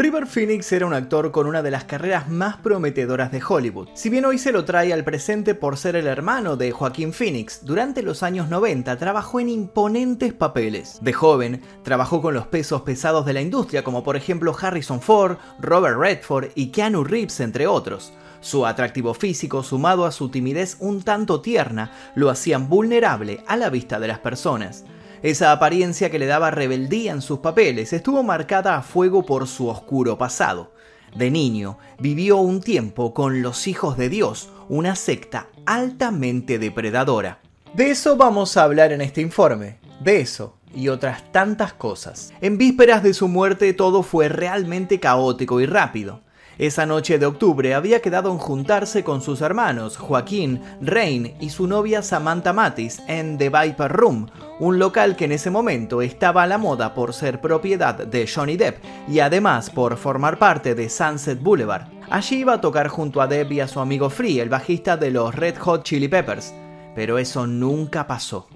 River Phoenix era un actor con una de las carreras más prometedoras de Hollywood. Si bien hoy se lo trae al presente por ser el hermano de Joaquín Phoenix, durante los años 90 trabajó en imponentes papeles. De joven, trabajó con los pesos pesados de la industria, como por ejemplo Harrison Ford, Robert Redford y Keanu Reeves, entre otros. Su atractivo físico, sumado a su timidez un tanto tierna, lo hacían vulnerable a la vista de las personas. Esa apariencia que le daba rebeldía en sus papeles estuvo marcada a fuego por su oscuro pasado. De niño, vivió un tiempo con los hijos de Dios, una secta altamente depredadora. De eso vamos a hablar en este informe, de eso y otras tantas cosas. En vísperas de su muerte todo fue realmente caótico y rápido. Esa noche de octubre había quedado en juntarse con sus hermanos Joaquín, Rain y su novia Samantha Matis en The Viper Room, un local que en ese momento estaba a la moda por ser propiedad de Johnny Depp y además por formar parte de Sunset Boulevard. Allí iba a tocar junto a Depp y a su amigo Free, el bajista de los Red Hot Chili Peppers, pero eso nunca pasó.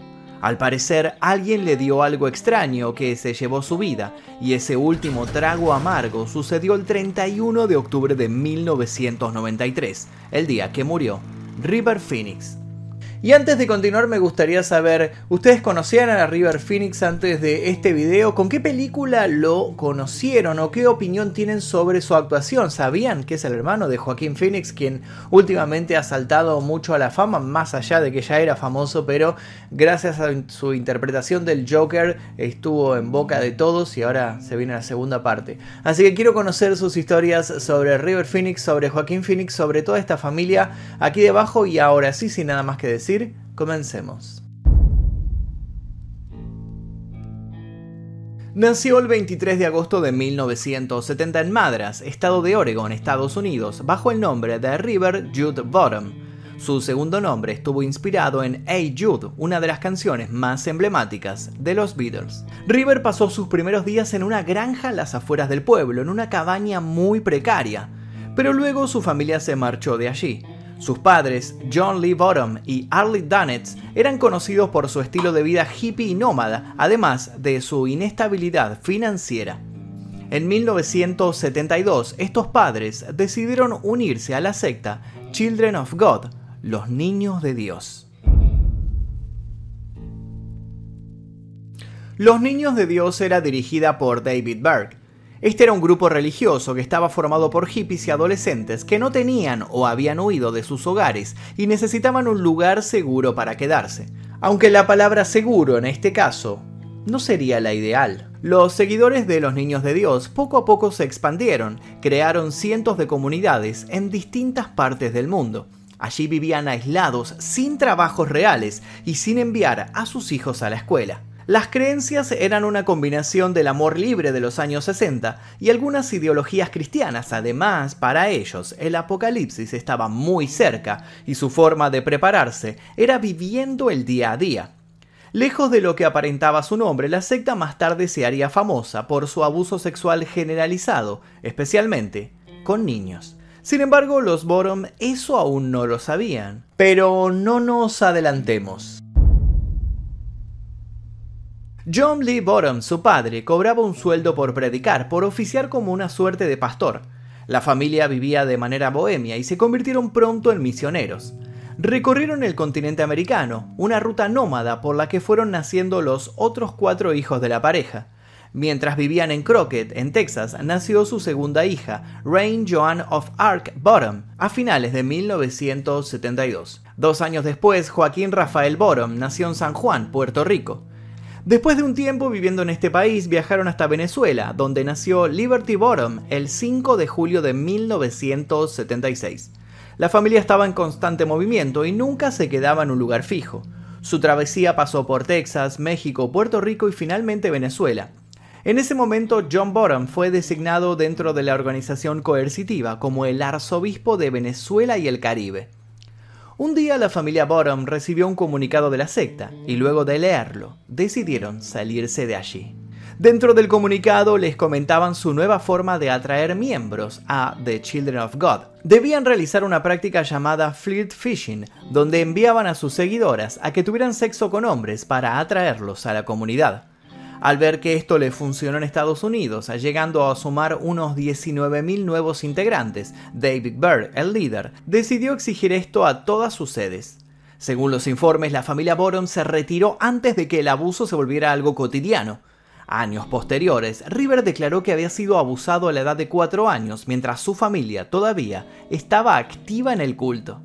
Al parecer, alguien le dio algo extraño que se llevó su vida, y ese último trago amargo sucedió el 31 de octubre de 1993, el día que murió River Phoenix, y antes de continuar me gustaría saber, ¿ustedes conocían a River Phoenix antes de este video? ¿Con qué película lo conocieron o qué opinión tienen sobre su actuación? ¿Sabían que es el hermano de Joaquín Phoenix quien últimamente ha saltado mucho a la fama, más allá de que ya era famoso, pero gracias a su interpretación del Joker estuvo en boca de todos y ahora se viene la segunda parte. Así que quiero conocer sus historias sobre River Phoenix, sobre Joaquín Phoenix, sobre toda esta familia aquí debajo y ahora sí, sin nada más que decir comencemos. Nació el 23 de agosto de 1970 en Madras, estado de Oregon, Estados Unidos, bajo el nombre de River Jude Bottom. Su segundo nombre estuvo inspirado en Hey Jude, una de las canciones más emblemáticas de los Beatles. River pasó sus primeros días en una granja a las afueras del pueblo, en una cabaña muy precaria, pero luego su familia se marchó de allí. Sus padres, John Lee Bottom y Arlie Dunnett, eran conocidos por su estilo de vida hippie y nómada, además de su inestabilidad financiera. En 1972, estos padres decidieron unirse a la secta Children of God, los niños de Dios. Los Niños de Dios era dirigida por David Berg, este era un grupo religioso que estaba formado por hippies y adolescentes que no tenían o habían huido de sus hogares y necesitaban un lugar seguro para quedarse. Aunque la palabra seguro en este caso no sería la ideal. Los seguidores de los Niños de Dios poco a poco se expandieron, crearon cientos de comunidades en distintas partes del mundo. Allí vivían aislados, sin trabajos reales y sin enviar a sus hijos a la escuela. Las creencias eran una combinación del amor libre de los años 60 y algunas ideologías cristianas. Además, para ellos, el apocalipsis estaba muy cerca y su forma de prepararse era viviendo el día a día. Lejos de lo que aparentaba su nombre, la secta más tarde se haría famosa por su abuso sexual generalizado, especialmente con niños. Sin embargo, los Borom eso aún no lo sabían. Pero no nos adelantemos. John Lee Bottom, su padre, cobraba un sueldo por predicar, por oficiar como una suerte de pastor. La familia vivía de manera bohemia y se convirtieron pronto en misioneros. Recorrieron el continente americano, una ruta nómada por la que fueron naciendo los otros cuatro hijos de la pareja. Mientras vivían en Crockett, en Texas, nació su segunda hija, Rain Joan of Arc Bottom, a finales de 1972. Dos años después, Joaquín Rafael Bottom nació en San Juan, Puerto Rico. Después de un tiempo viviendo en este país, viajaron hasta Venezuela, donde nació Liberty Bottom el 5 de julio de 1976. La familia estaba en constante movimiento y nunca se quedaba en un lugar fijo. Su travesía pasó por Texas, México, Puerto Rico y finalmente Venezuela. En ese momento, John Bottom fue designado dentro de la organización coercitiva como el arzobispo de Venezuela y el Caribe. Un día la familia Bottom recibió un comunicado de la secta y luego de leerlo decidieron salirse de allí. Dentro del comunicado les comentaban su nueva forma de atraer miembros a The Children of God. Debían realizar una práctica llamada flirt fishing, donde enviaban a sus seguidoras a que tuvieran sexo con hombres para atraerlos a la comunidad. Al ver que esto le funcionó en Estados Unidos, llegando a sumar unos 19.000 nuevos integrantes, David Byrd, el líder, decidió exigir esto a todas sus sedes. Según los informes, la familia Borom se retiró antes de que el abuso se volviera algo cotidiano. Años posteriores, River declaró que había sido abusado a la edad de 4 años, mientras su familia todavía estaba activa en el culto.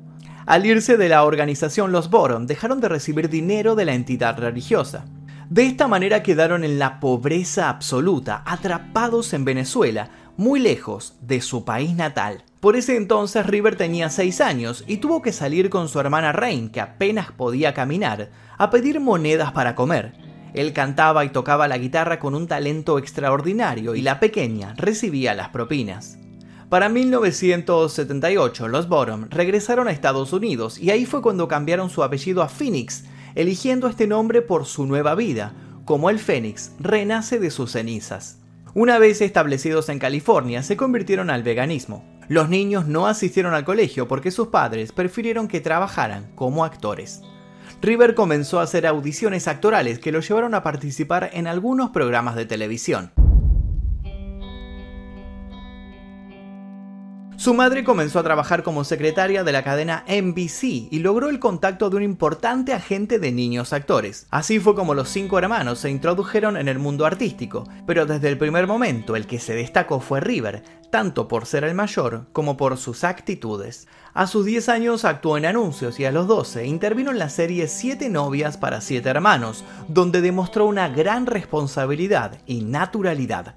Al irse de la organización, los Borom dejaron de recibir dinero de la entidad religiosa. De esta manera quedaron en la pobreza absoluta, atrapados en Venezuela, muy lejos de su país natal. Por ese entonces River tenía 6 años y tuvo que salir con su hermana Rain, que apenas podía caminar, a pedir monedas para comer. Él cantaba y tocaba la guitarra con un talento extraordinario y la pequeña recibía las propinas. Para 1978, los Bottom regresaron a Estados Unidos y ahí fue cuando cambiaron su apellido a Phoenix eligiendo este nombre por su nueva vida, como el Fénix renace de sus cenizas. Una vez establecidos en California, se convirtieron al veganismo. Los niños no asistieron al colegio porque sus padres prefirieron que trabajaran como actores. River comenzó a hacer audiciones actorales que lo llevaron a participar en algunos programas de televisión. Su madre comenzó a trabajar como secretaria de la cadena NBC y logró el contacto de un importante agente de niños actores. Así fue como los cinco hermanos se introdujeron en el mundo artístico, pero desde el primer momento el que se destacó fue River, tanto por ser el mayor como por sus actitudes. A sus 10 años actuó en anuncios y a los 12 intervino en la serie Siete novias para siete hermanos, donde demostró una gran responsabilidad y naturalidad.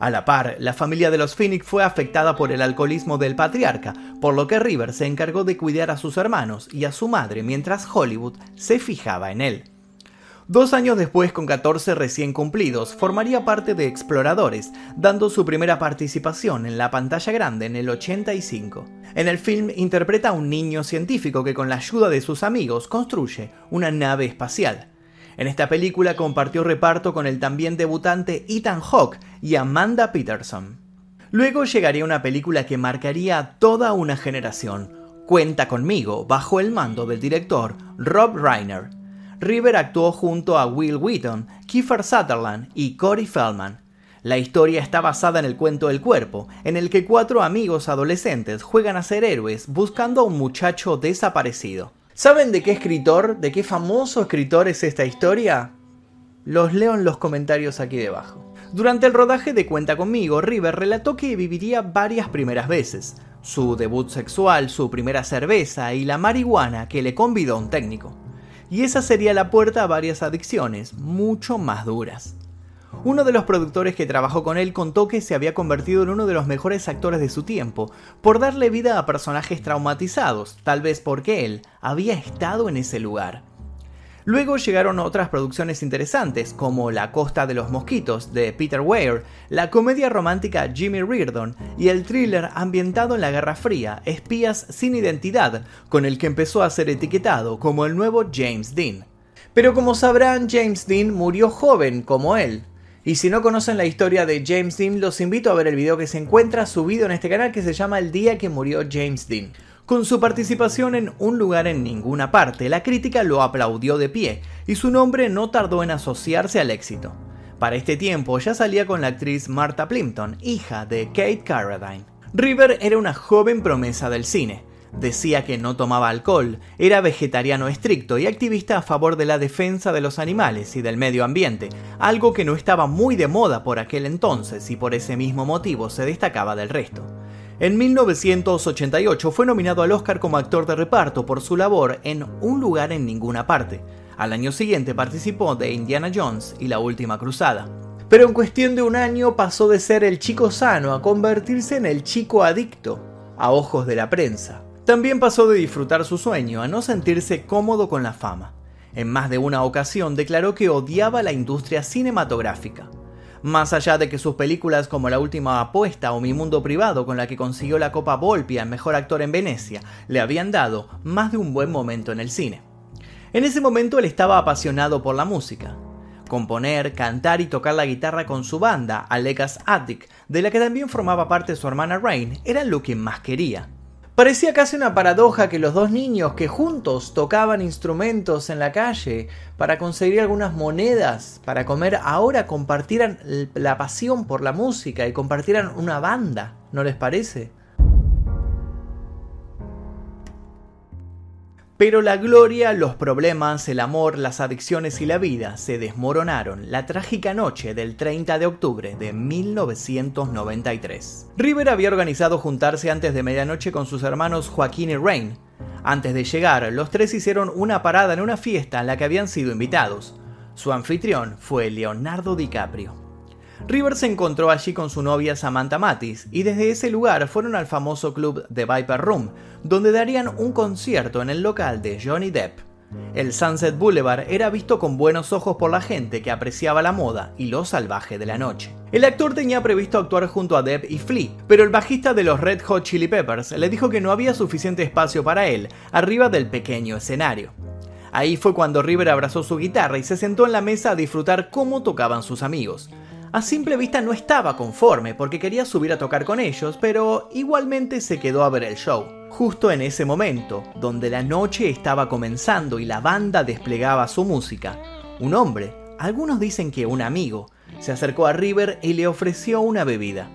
A la par, la familia de los Phoenix fue afectada por el alcoholismo del patriarca, por lo que River se encargó de cuidar a sus hermanos y a su madre mientras Hollywood se fijaba en él. Dos años después, con 14 recién cumplidos, formaría parte de Exploradores, dando su primera participación en la pantalla grande en el 85. En el film interpreta a un niño científico que con la ayuda de sus amigos construye una nave espacial. En esta película compartió reparto con el también debutante Ethan Hawke y Amanda Peterson. Luego llegaría una película que marcaría toda una generación, Cuenta conmigo, bajo el mando del director Rob Reiner. River actuó junto a Will Wheaton, Kiefer Sutherland y Corey Feldman. La historia está basada en el cuento del cuerpo, en el que cuatro amigos adolescentes juegan a ser héroes buscando a un muchacho desaparecido. ¿Saben de qué escritor, de qué famoso escritor es esta historia? Los leo en los comentarios aquí debajo. Durante el rodaje de Cuenta conmigo, River relató que viviría varias primeras veces, su debut sexual, su primera cerveza y la marihuana que le convidó un técnico. Y esa sería la puerta a varias adicciones, mucho más duras. Uno de los productores que trabajó con él contó que se había convertido en uno de los mejores actores de su tiempo, por darle vida a personajes traumatizados, tal vez porque él había estado en ese lugar. Luego llegaron otras producciones interesantes, como La Costa de los Mosquitos, de Peter Weir, la comedia romántica Jimmy Reardon y el thriller ambientado en la Guerra Fría, Espías sin Identidad, con el que empezó a ser etiquetado como el nuevo James Dean. Pero como sabrán, James Dean murió joven como él, y si no conocen la historia de James Dean, los invito a ver el video que se encuentra subido en este canal que se llama El día que murió James Dean. Con su participación en Un lugar en ninguna parte, la crítica lo aplaudió de pie y su nombre no tardó en asociarse al éxito. Para este tiempo ya salía con la actriz Martha Plimpton, hija de Kate Carradine. River era una joven promesa del cine, Decía que no tomaba alcohol, era vegetariano estricto y activista a favor de la defensa de los animales y del medio ambiente, algo que no estaba muy de moda por aquel entonces y por ese mismo motivo se destacaba del resto. En 1988 fue nominado al Oscar como actor de reparto por su labor en Un lugar en ninguna parte. Al año siguiente participó de Indiana Jones y La Última Cruzada. Pero en cuestión de un año pasó de ser el chico sano a convertirse en el chico adicto, a ojos de la prensa. También pasó de disfrutar su sueño a no sentirse cómodo con la fama. En más de una ocasión declaró que odiaba la industria cinematográfica. Más allá de que sus películas como La Última Apuesta o Mi Mundo Privado, con la que consiguió la Copa Volpi al mejor actor en Venecia, le habían dado más de un buen momento en el cine. En ese momento él estaba apasionado por la música. Componer, cantar y tocar la guitarra con su banda, Alekas Attic, de la que también formaba parte su hermana Rain, era lo que más quería. Parecía casi una paradoja que los dos niños que juntos tocaban instrumentos en la calle para conseguir algunas monedas para comer ahora compartieran la pasión por la música y compartieran una banda, ¿no les parece? Pero la gloria, los problemas, el amor, las adicciones y la vida se desmoronaron la trágica noche del 30 de octubre de 1993. River había organizado juntarse antes de medianoche con sus hermanos Joaquín y Rain. Antes de llegar, los tres hicieron una parada en una fiesta en la que habían sido invitados. Su anfitrión fue Leonardo DiCaprio. River se encontró allí con su novia Samantha Matis y desde ese lugar fueron al famoso club The Viper Room, donde darían un concierto en el local de Johnny Depp. El Sunset Boulevard era visto con buenos ojos por la gente que apreciaba la moda y lo salvaje de la noche. El actor tenía previsto actuar junto a Depp y Flea, pero el bajista de los Red Hot Chili Peppers le dijo que no había suficiente espacio para él arriba del pequeño escenario. Ahí fue cuando River abrazó su guitarra y se sentó en la mesa a disfrutar cómo tocaban sus amigos. A simple vista no estaba conforme porque quería subir a tocar con ellos, pero igualmente se quedó a ver el show. Justo en ese momento, donde la noche estaba comenzando y la banda desplegaba su música, un hombre, algunos dicen que un amigo, se acercó a River y le ofreció una bebida.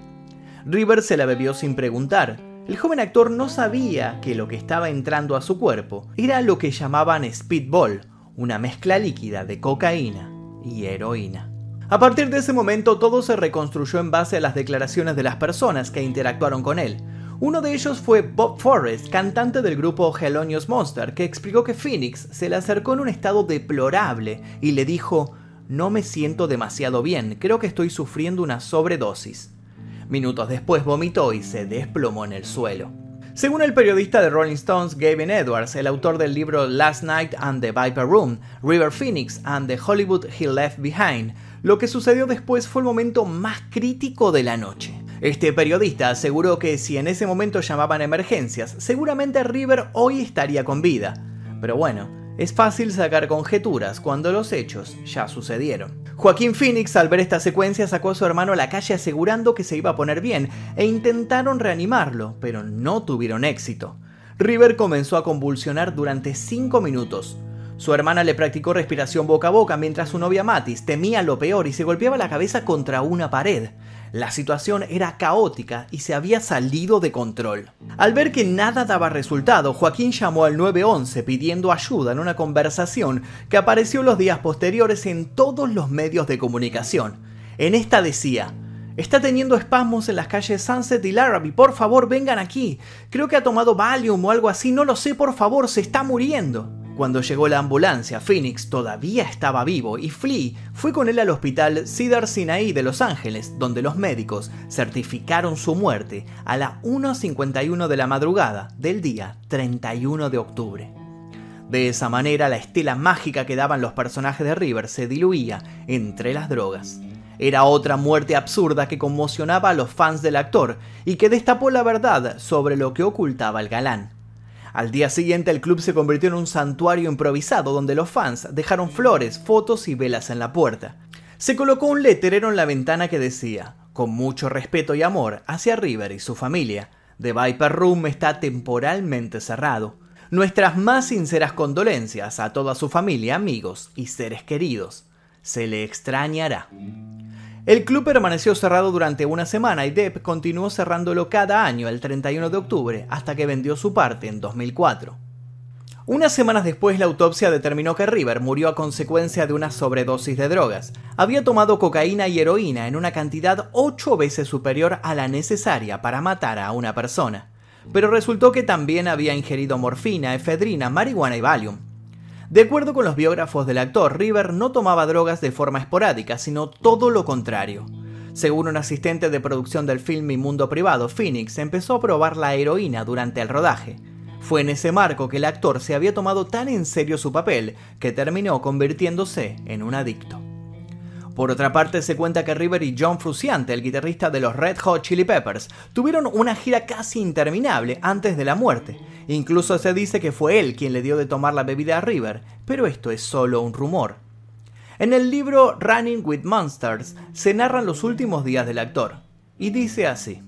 River se la bebió sin preguntar. El joven actor no sabía que lo que estaba entrando a su cuerpo era lo que llamaban speedball, una mezcla líquida de cocaína y heroína. A partir de ese momento todo se reconstruyó en base a las declaraciones de las personas que interactuaron con él. Uno de ellos fue Bob Forrest, cantante del grupo Helonious Monster, que explicó que Phoenix se le acercó en un estado deplorable y le dijo, no me siento demasiado bien, creo que estoy sufriendo una sobredosis. Minutos después vomitó y se desplomó en el suelo. Según el periodista de Rolling Stones Gavin Edwards, el autor del libro Last Night and the Viper Room, River Phoenix and the Hollywood He Left Behind, lo que sucedió después fue el momento más crítico de la noche. Este periodista aseguró que si en ese momento llamaban emergencias, seguramente River hoy estaría con vida. Pero bueno, es fácil sacar conjeturas cuando los hechos ya sucedieron. Joaquín Phoenix al ver esta secuencia sacó a su hermano a la calle asegurando que se iba a poner bien e intentaron reanimarlo, pero no tuvieron éxito. River comenzó a convulsionar durante 5 minutos, su hermana le practicó respiración boca a boca mientras su novia Matis temía lo peor y se golpeaba la cabeza contra una pared. La situación era caótica y se había salido de control. Al ver que nada daba resultado, Joaquín llamó al 911 pidiendo ayuda en una conversación que apareció los días posteriores en todos los medios de comunicación. En esta decía, Está teniendo espasmos en las calles Sunset y Larrabee. Por favor, vengan aquí. Creo que ha tomado Valium o algo así. No lo sé, por favor, se está muriendo. Cuando llegó la ambulancia, Phoenix todavía estaba vivo y Flea fue con él al hospital Cedar Sinai de Los Ángeles, donde los médicos certificaron su muerte a las 1.51 de la madrugada del día 31 de octubre. De esa manera, la estela mágica que daban los personajes de River se diluía entre las drogas. Era otra muerte absurda que conmocionaba a los fans del actor y que destapó la verdad sobre lo que ocultaba el galán. Al día siguiente el club se convirtió en un santuario improvisado donde los fans dejaron flores, fotos y velas en la puerta. Se colocó un letrero en la ventana que decía, con mucho respeto y amor hacia River y su familia, The Viper Room está temporalmente cerrado. Nuestras más sinceras condolencias a toda su familia, amigos y seres queridos. Se le extrañará. El club permaneció cerrado durante una semana y Depp continuó cerrándolo cada año el 31 de octubre hasta que vendió su parte en 2004. Unas semanas después la autopsia determinó que River murió a consecuencia de una sobredosis de drogas. Había tomado cocaína y heroína en una cantidad ocho veces superior a la necesaria para matar a una persona. Pero resultó que también había ingerido morfina, efedrina, marihuana y Valium. De acuerdo con los biógrafos del actor, River no tomaba drogas de forma esporádica, sino todo lo contrario. Según un asistente de producción del film Mi Mundo Privado, Phoenix empezó a probar la heroína durante el rodaje. Fue en ese marco que el actor se había tomado tan en serio su papel que terminó convirtiéndose en un adicto. Por otra parte, se cuenta que River y John Frusciante, el guitarrista de los Red Hot Chili Peppers, tuvieron una gira casi interminable antes de la muerte. Incluso se dice que fue él quien le dio de tomar la bebida a River, pero esto es solo un rumor. En el libro Running with Monsters se narran los últimos días del actor, y dice así.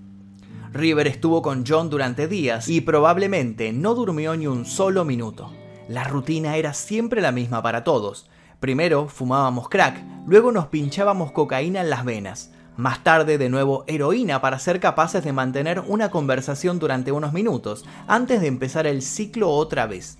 River estuvo con John durante días y probablemente no durmió ni un solo minuto. La rutina era siempre la misma para todos. Primero fumábamos crack, luego nos pinchábamos cocaína en las venas, más tarde de nuevo heroína para ser capaces de mantener una conversación durante unos minutos, antes de empezar el ciclo otra vez.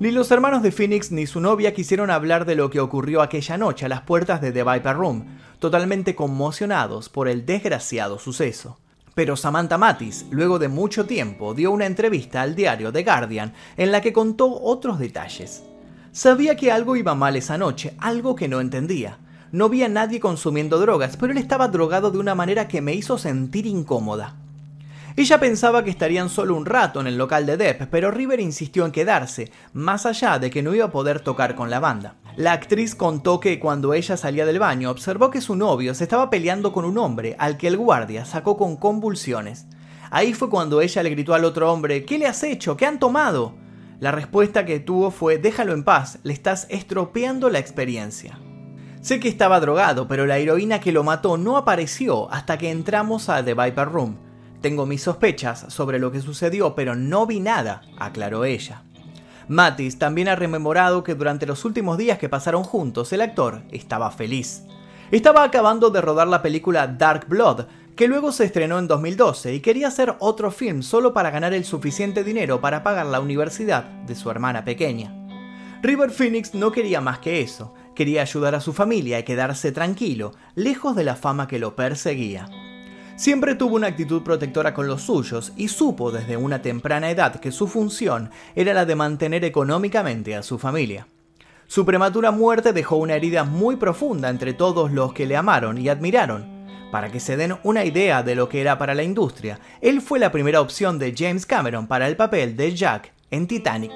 Ni los hermanos de Phoenix ni su novia quisieron hablar de lo que ocurrió aquella noche a las puertas de The Viper Room, totalmente conmocionados por el desgraciado suceso. Pero Samantha Matis, luego de mucho tiempo, dio una entrevista al diario The Guardian en la que contó otros detalles. Sabía que algo iba mal esa noche, algo que no entendía. No vi a nadie consumiendo drogas, pero él estaba drogado de una manera que me hizo sentir incómoda. Ella pensaba que estarían solo un rato en el local de Depp, pero River insistió en quedarse, más allá de que no iba a poder tocar con la banda. La actriz contó que cuando ella salía del baño observó que su novio se estaba peleando con un hombre al que el guardia sacó con convulsiones. Ahí fue cuando ella le gritó al otro hombre, ¿qué le has hecho? ¿Qué han tomado? La respuesta que tuvo fue, déjalo en paz, le estás estropeando la experiencia. Sé que estaba drogado, pero la heroína que lo mató no apareció hasta que entramos a The Viper Room. Tengo mis sospechas sobre lo que sucedió, pero no vi nada, aclaró ella. Matis también ha rememorado que durante los últimos días que pasaron juntos, el actor estaba feliz. Estaba acabando de rodar la película Dark Blood, que luego se estrenó en 2012 y quería hacer otro film solo para ganar el suficiente dinero para pagar la universidad de su hermana pequeña. River Phoenix no quería más que eso, quería ayudar a su familia y quedarse tranquilo, lejos de la fama que lo perseguía. Siempre tuvo una actitud protectora con los suyos y supo desde una temprana edad que su función era la de mantener económicamente a su familia. Su prematura muerte dejó una herida muy profunda entre todos los que le amaron y admiraron. Para que se den una idea de lo que era para la industria, él fue la primera opción de James Cameron para el papel de Jack en Titanic.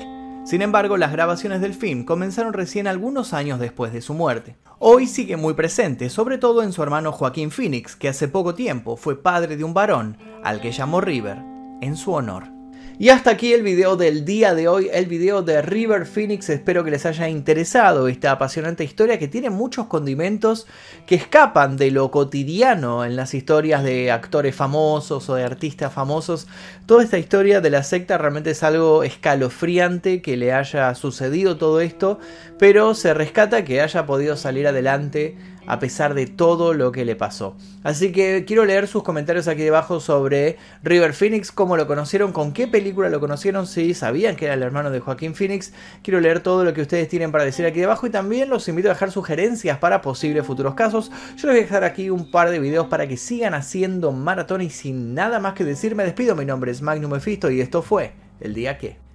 Sin embargo, las grabaciones del film comenzaron recién algunos años después de su muerte. Hoy sigue muy presente, sobre todo en su hermano Joaquín Phoenix, que hace poco tiempo fue padre de un varón, al que llamó River, en su honor. Y hasta aquí el video del día de hoy, el video de River Phoenix. Espero que les haya interesado esta apasionante historia que tiene muchos condimentos que escapan de lo cotidiano en las historias de actores famosos o de artistas famosos. Toda esta historia de la secta realmente es algo escalofriante que le haya sucedido todo esto, pero se rescata que haya podido salir adelante a pesar de todo lo que le pasó. Así que quiero leer sus comentarios aquí debajo sobre River Phoenix, cómo lo conocieron, con qué película lo conocieron, si sabían que era el hermano de Joaquín Phoenix. Quiero leer todo lo que ustedes tienen para decir aquí debajo y también los invito a dejar sugerencias para posibles futuros casos. Yo les voy a dejar aquí un par de videos para que sigan haciendo maratón y sin nada más que decir me despido. Mi nombre es Magnum Mephisto y esto fue El Día Que.